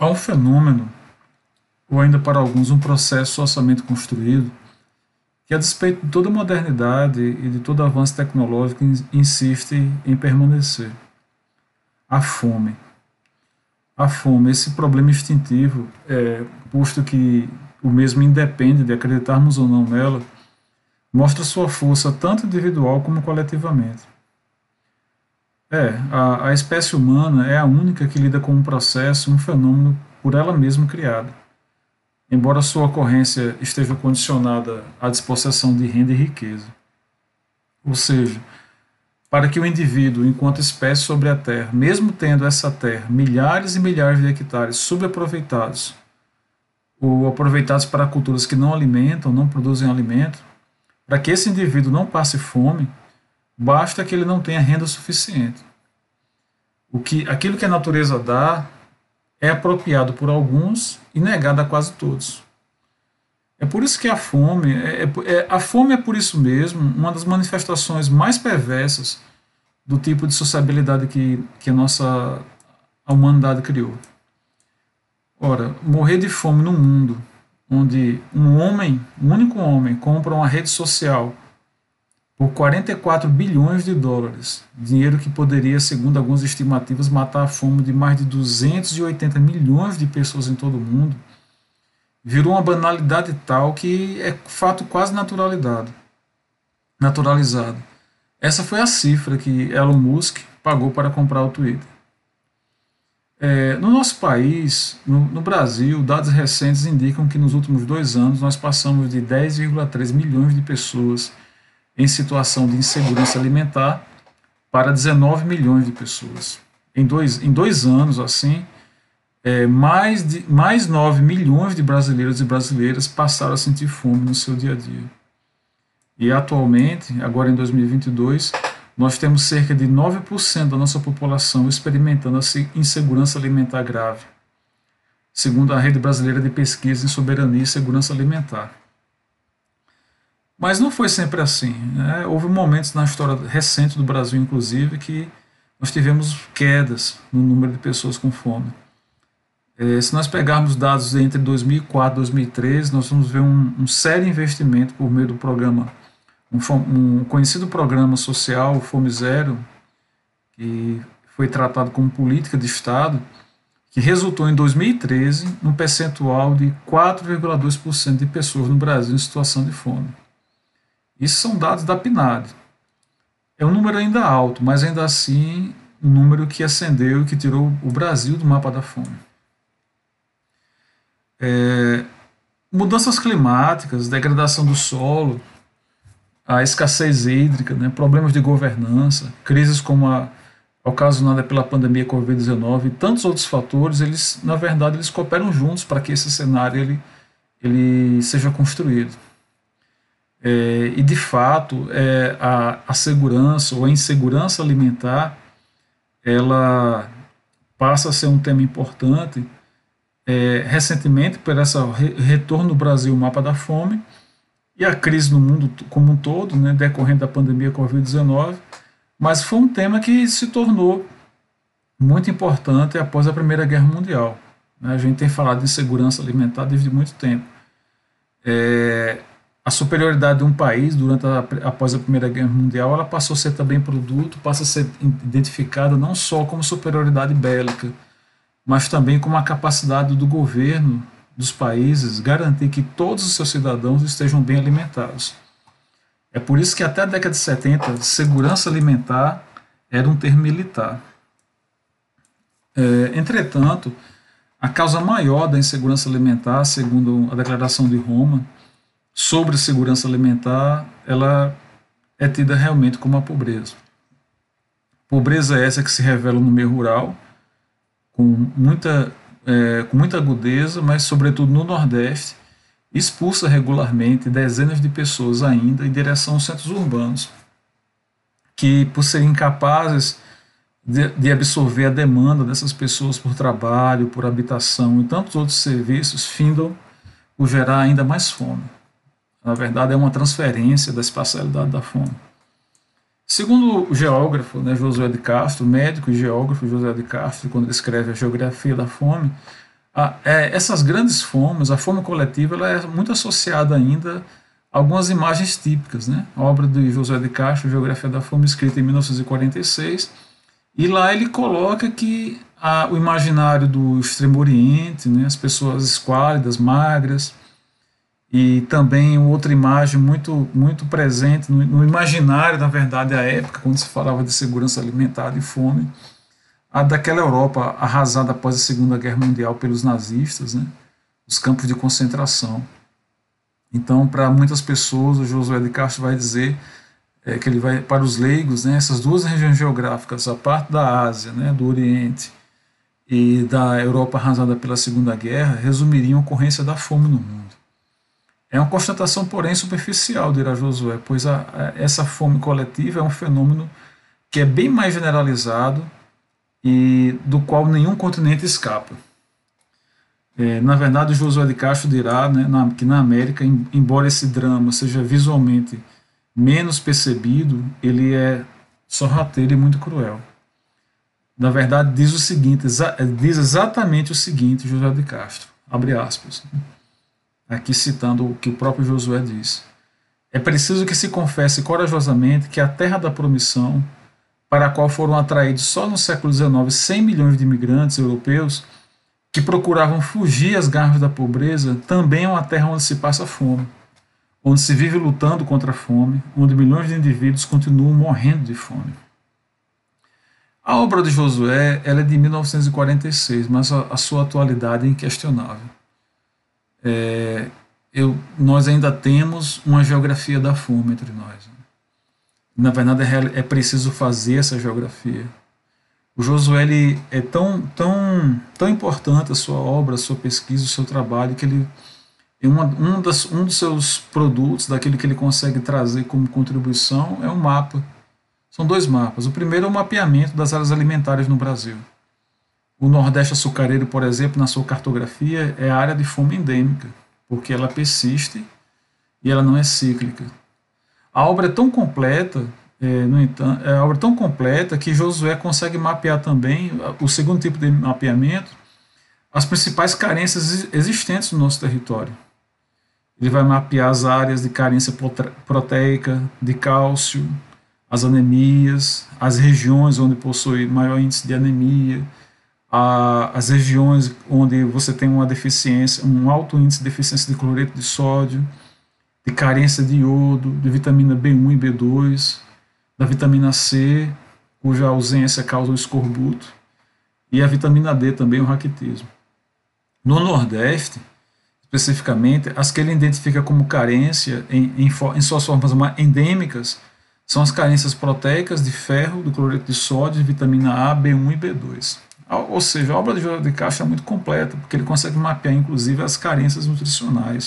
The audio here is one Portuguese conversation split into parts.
Há um fenômeno, ou ainda para alguns um processo socialmente construído, que a despeito de toda modernidade e de todo avanço tecnológico insiste em permanecer. A fome. A fome, esse problema instintivo, é, posto que o mesmo independe de acreditarmos ou não nela, mostra sua força tanto individual como coletivamente. É, a, a espécie humana é a única que lida com um processo, um fenômeno por ela mesma criado. Embora sua ocorrência esteja condicionada à dispossessão de renda e riqueza. Ou seja, para que o indivíduo, enquanto espécie sobre a Terra, mesmo tendo essa Terra milhares e milhares de hectares subaproveitados, ou aproveitados para culturas que não alimentam, não produzem alimento, para que esse indivíduo não passe fome, basta que ele não tenha renda suficiente. O que, aquilo que a natureza dá é apropriado por alguns e negado a quase todos. É por isso que a fome, é, é, é, a fome é por isso mesmo uma das manifestações mais perversas do tipo de sociabilidade que, que a nossa a humanidade criou. Ora, morrer de fome num mundo onde um homem, um único homem, compra uma rede social por 44 bilhões de dólares, dinheiro que poderia, segundo algumas estimativas, matar a fome de mais de 280 milhões de pessoas em todo o mundo, virou uma banalidade tal que é fato quase naturalidade, naturalizado. Essa foi a cifra que Elon Musk pagou para comprar o Twitter. É, no nosso país, no, no, Brasil, dados recentes indicam que nos últimos dois anos nós passamos de 10,3 milhões de pessoas em situação de insegurança alimentar para 19 milhões de pessoas. Em dois, em dois anos, assim, é, mais, de, mais 9 milhões de brasileiros e brasileiras passaram a sentir fome no seu dia a dia. E atualmente, agora em 2022, nós temos cerca de 9% da nossa população experimentando a insegurança alimentar grave, segundo a Rede Brasileira de Pesquisa em Soberania e Segurança Alimentar. Mas não foi sempre assim. Né? Houve momentos na história recente do Brasil, inclusive, que nós tivemos quedas no número de pessoas com fome. É, se nós pegarmos dados entre 2004 e 2013, nós vamos ver um, um sério investimento por meio do programa, um, um conhecido programa social, Fome Zero, que foi tratado como política de Estado, que resultou em 2013 num percentual de 4,2% de pessoas no Brasil em situação de fome. Isso são dados da PNAD. É um número ainda alto, mas ainda assim um número que ascendeu e que tirou o Brasil do mapa da fome. É, mudanças climáticas, degradação do solo, a escassez hídrica, né, problemas de governança, crises como a ocasionada pela pandemia Covid-19 e tantos outros fatores, eles, na verdade, eles cooperam juntos para que esse cenário ele, ele seja construído. É, e de fato é, a, a segurança ou a insegurança alimentar ela passa a ser um tema importante é, recentemente por esse re, retorno do Brasil ao mapa da fome e a crise no mundo como um todo, né, decorrente da pandemia Covid-19, mas foi um tema que se tornou muito importante após a Primeira Guerra Mundial. Né, a gente tem falado de segurança alimentar desde muito tempo. É, a superioridade de um país durante a, após a Primeira Guerra Mundial, ela passou a ser também produto, passa a ser identificada não só como superioridade bélica, mas também como a capacidade do governo dos países garantir que todos os seus cidadãos estejam bem alimentados. É por isso que até a década de 70, segurança alimentar era um termo militar. É, entretanto, a causa maior da insegurança alimentar, segundo a Declaração de Roma, sobre segurança alimentar, ela é tida realmente como a pobreza. Pobreza é essa que se revela no meio rural, com muita, é, com muita agudeza, mas sobretudo no Nordeste, expulsa regularmente dezenas de pessoas ainda em direção aos centros urbanos, que por serem incapazes de, de absorver a demanda dessas pessoas por trabalho, por habitação e tantos outros serviços, findam por gerar ainda mais fome. Na verdade, é uma transferência da espacialidade da fome. Segundo o geógrafo né, Josué de Castro, médico e geógrafo José de Castro, quando ele escreve a Geografia da Fome, a, é, essas grandes fomes, a fome coletiva, ela é muito associada ainda a algumas imagens típicas. Né? A obra de José de Castro, Geografia da Fome, escrita em 1946, e lá ele coloca que a, o imaginário do Extremo Oriente, né, as pessoas esquálidas, magras, e também outra imagem muito, muito presente no, no imaginário, na verdade, da época, quando se falava de segurança alimentar e fome, a daquela Europa arrasada após a Segunda Guerra Mundial pelos nazistas, né? os campos de concentração. Então, para muitas pessoas, o Josué de Castro vai dizer é, que ele vai para os leigos, né, essas duas regiões geográficas, a parte da Ásia, né, do Oriente e da Europa arrasada pela Segunda Guerra, resumiriam a ocorrência da fome no mundo. É uma constatação, porém, superficial, dirá Josué, pois a, a, essa fome coletiva é um fenômeno que é bem mais generalizado e do qual nenhum continente escapa. É, na verdade, Josué de Castro dirá né, na, que na América, em, embora esse drama seja visualmente menos percebido, ele é sorrateiro e muito cruel. Na verdade, diz o seguinte, exa diz exatamente o seguinte, Josué de Castro, abre aspas, aqui citando o que o próprio Josué diz. É preciso que se confesse corajosamente que a terra da promissão para a qual foram atraídos só no século XIX 100 milhões de imigrantes europeus que procuravam fugir às garras da pobreza, também é uma terra onde se passa fome, onde se vive lutando contra a fome, onde milhões de indivíduos continuam morrendo de fome. A obra de Josué ela é de 1946, mas a, a sua atualidade é inquestionável. É, eu, nós ainda temos uma geografia da fome entre nós. Na verdade, é, é preciso fazer essa geografia. O Josué ele é tão, tão, tão importante a sua obra, a sua pesquisa, o seu trabalho, que ele é uma, um, das, um dos seus produtos, daquele que ele consegue trazer como contribuição, é um mapa. São dois mapas. O primeiro é o mapeamento das áreas alimentares no Brasil. O Nordeste açucareiro, por exemplo, na sua cartografia, é a área de fome endêmica, porque ela persiste e ela não é cíclica. A obra é tão completa, é, no entanto, é a obra tão completa que Josué consegue mapear também o segundo tipo de mapeamento, as principais carências existentes no nosso território. Ele vai mapear as áreas de carência proteica, de cálcio, as anemias, as regiões onde possui maior índice de anemia, a, as regiões onde você tem uma deficiência, um alto índice de deficiência de cloreto de sódio, de carência de iodo, de vitamina B1 e B2, da vitamina C, cuja ausência causa o escorbuto, e a vitamina D também, o raquitismo. No Nordeste, especificamente, as que ele identifica como carência em, em, em suas formas endêmicas são as carências proteicas de ferro, do cloreto de sódio, de vitamina A, B1 e B2. Ou seja, a obra de José de Castro é muito completa, porque ele consegue mapear, inclusive, as carências nutricionais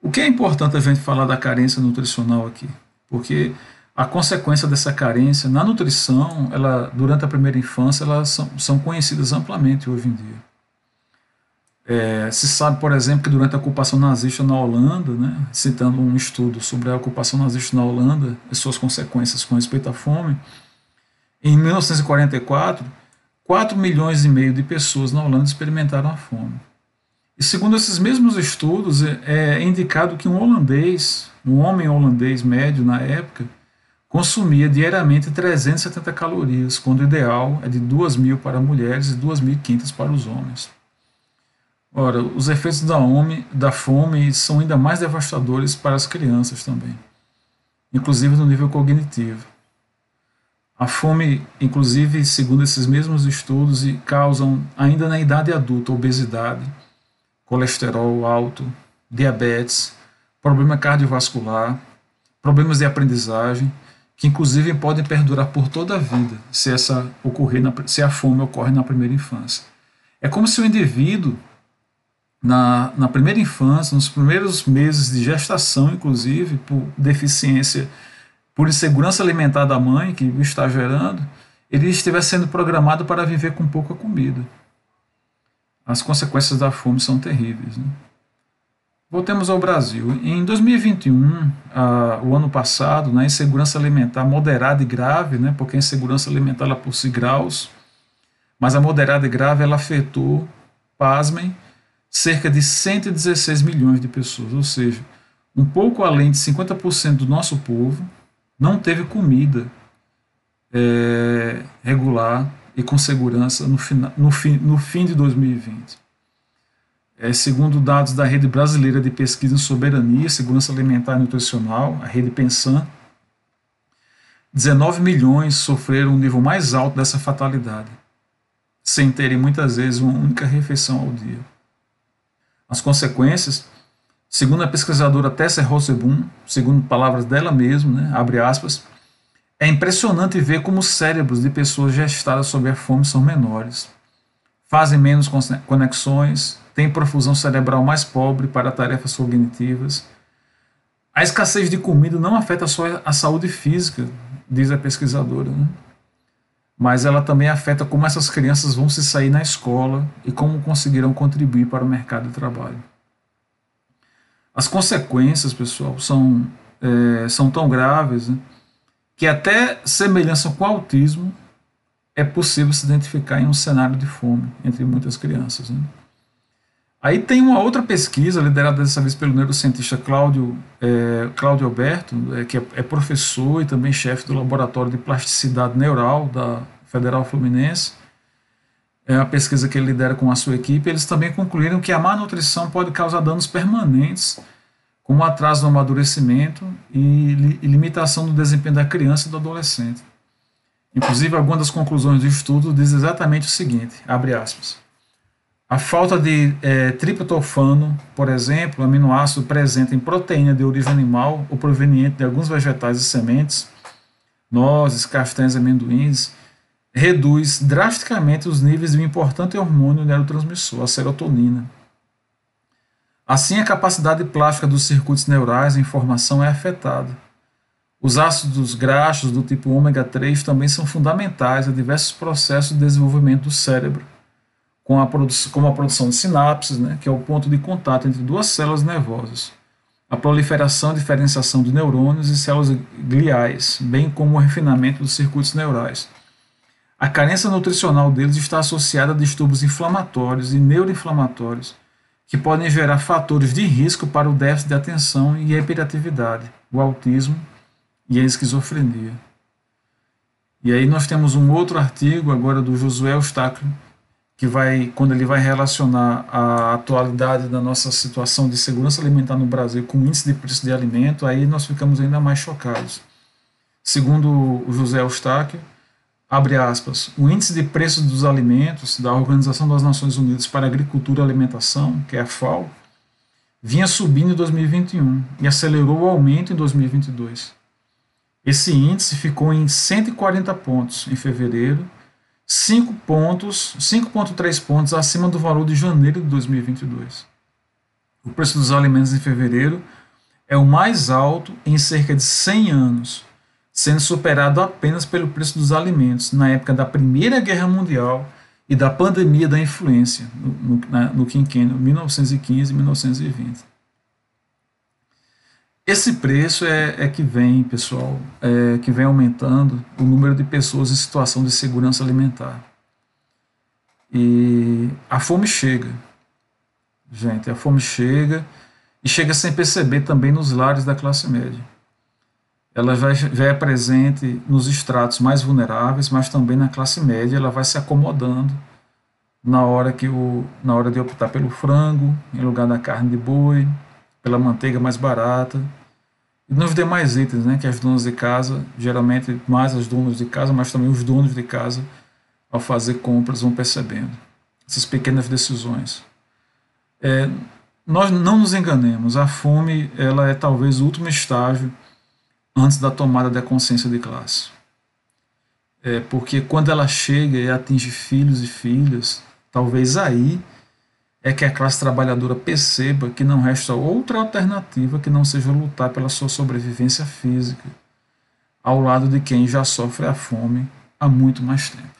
o que é importante a gente falar da carência nutricional aqui? Porque a consequência dessa carência na nutrição, ela durante a primeira infância, elas são, são conhecidas amplamente hoje em dia. É, se sabe, por exemplo, que durante a ocupação nazista na Holanda, né, citando um estudo sobre a ocupação nazista na Holanda e suas consequências com respeito à fome, em 1944, 4 milhões e meio de pessoas na Holanda experimentaram a fome. E segundo esses mesmos estudos, é, é indicado que um holandês, um homem holandês médio na época, consumia diariamente 370 calorias, quando o ideal é de 2.000 para mulheres e 2.500 para os homens. Ora, os efeitos da, home, da fome são ainda mais devastadores para as crianças também, inclusive no nível cognitivo. A fome, inclusive, segundo esses mesmos estudos, causam ainda na idade adulta obesidade, colesterol alto, diabetes, problema cardiovascular, problemas de aprendizagem, que inclusive podem perdurar por toda a vida se essa ocorrer na, se a fome ocorre na primeira infância. É como se o indivíduo na, na primeira infância, nos primeiros meses de gestação, inclusive, por deficiência, por insegurança alimentar da mãe que está gerando, ele estivesse sendo programado para viver com pouca comida as consequências da fome são terríveis. Né? Voltemos ao Brasil. Em 2021, ah, o ano passado, né, insegurança alimentar moderada e grave, né, porque a insegurança alimentar ela possui graus, mas a moderada e grave ela afetou, pasmem, cerca de 116 milhões de pessoas, ou seja, um pouco além de 50% do nosso povo não teve comida é, regular e com segurança no, fina, no, fim, no fim de 2020. É, segundo dados da Rede Brasileira de Pesquisa em Soberania, Segurança Alimentar e Nutricional, a Rede Pensan, 19 milhões sofreram o nível mais alto dessa fatalidade, sem terem muitas vezes uma única refeição ao dia. As consequências, segundo a pesquisadora Tessa Rossebum, segundo palavras dela mesma, né, abre aspas, é impressionante ver como os cérebros de pessoas gestadas sob a fome são menores, fazem menos conexões, têm profusão cerebral mais pobre para tarefas cognitivas. A escassez de comida não afeta só a saúde física, diz a pesquisadora, né? mas ela também afeta como essas crianças vão se sair na escola e como conseguirão contribuir para o mercado de trabalho. As consequências, pessoal, são, é, são tão graves né, que até semelhança com o autismo é possível se identificar em um cenário de fome entre muitas crianças. Né? Aí tem uma outra pesquisa, liderada dessa vez pelo neurocientista Cláudio, é, Cláudio Alberto, é, que é, é, professor e também chefe do Laboratório de Plasticidade Neural da Federal Fluminense. É uma pesquisa que ele lidera com a sua equipe. Eles também concluíram que a má nutrição pode causar danos permanentes, como atraso no amadurecimento e, li, e limitação do desempenho da criança e do adolescente. Inclusive, algumas das conclusões do estudo diz exatamente o seguinte, abre aspas, a falta de é, triptofano, por exemplo, aminoácido presente em proteína de origem animal ou proveniente de alguns vegetais e sementes, nozes, castanhas amendoins, reduz drasticamente os níveis de um importante hormônio neurotransmissor, a serotonina. Assim, a capacidade plástica dos circuitos neurais em formação é afetada. Os ácidos graxos do tipo ômega 3 também são fundamentais a diversos processos de desenvolvimento do cérebro como a produção de sinapses, né, que é o ponto de contato entre duas células nervosas, a proliferação e diferenciação de neurônios e células gliais, bem como o refinamento dos circuitos neurais. A carência nutricional deles está associada a distúrbios inflamatórios e neuroinflamatórios, que podem gerar fatores de risco para o déficit de atenção e a hiperatividade, o autismo e a esquizofrenia. E aí nós temos um outro artigo agora do Josué Eustáquio, que vai, quando ele vai relacionar a atualidade da nossa situação de segurança alimentar no Brasil com o índice de preço de alimento, aí nós ficamos ainda mais chocados. Segundo o José Eustáquio, abre aspas, o índice de preço dos alimentos da Organização das Nações Unidas para Agricultura e Alimentação, que é a FAO, vinha subindo em 2021 e acelerou o aumento em 2022. Esse índice ficou em 140 pontos em fevereiro 5 pontos, 5,3 pontos acima do valor de janeiro de 2022. O preço dos alimentos em fevereiro é o mais alto em cerca de 100 anos, sendo superado apenas pelo preço dos alimentos na época da Primeira Guerra Mundial e da pandemia da influência, no, no, no quinquênio 1915 e 1920. Esse preço é, é que vem, pessoal, é, que vem aumentando o número de pessoas em situação de segurança alimentar. E a fome chega, gente, a fome chega e chega sem perceber também nos lares da classe média. Ela já é presente nos estratos mais vulneráveis, mas também na classe média ela vai se acomodando na hora que o, na hora de optar pelo frango em lugar da carne de boi, pela manteiga mais barata e nos demais itens, né, que as donas de casa, geralmente mais as donas de casa, mas também os donos de casa, ao fazer compras, vão percebendo essas pequenas decisões. É, nós não nos enganemos, a fome ela é talvez o último estágio antes da tomada da consciência de classe. É, porque quando ela chega e atinge filhos e filhas, talvez aí é que a classe trabalhadora perceba que não resta outra alternativa que não seja lutar pela sua sobrevivência física, ao lado de quem já sofre a fome há muito mais tempo.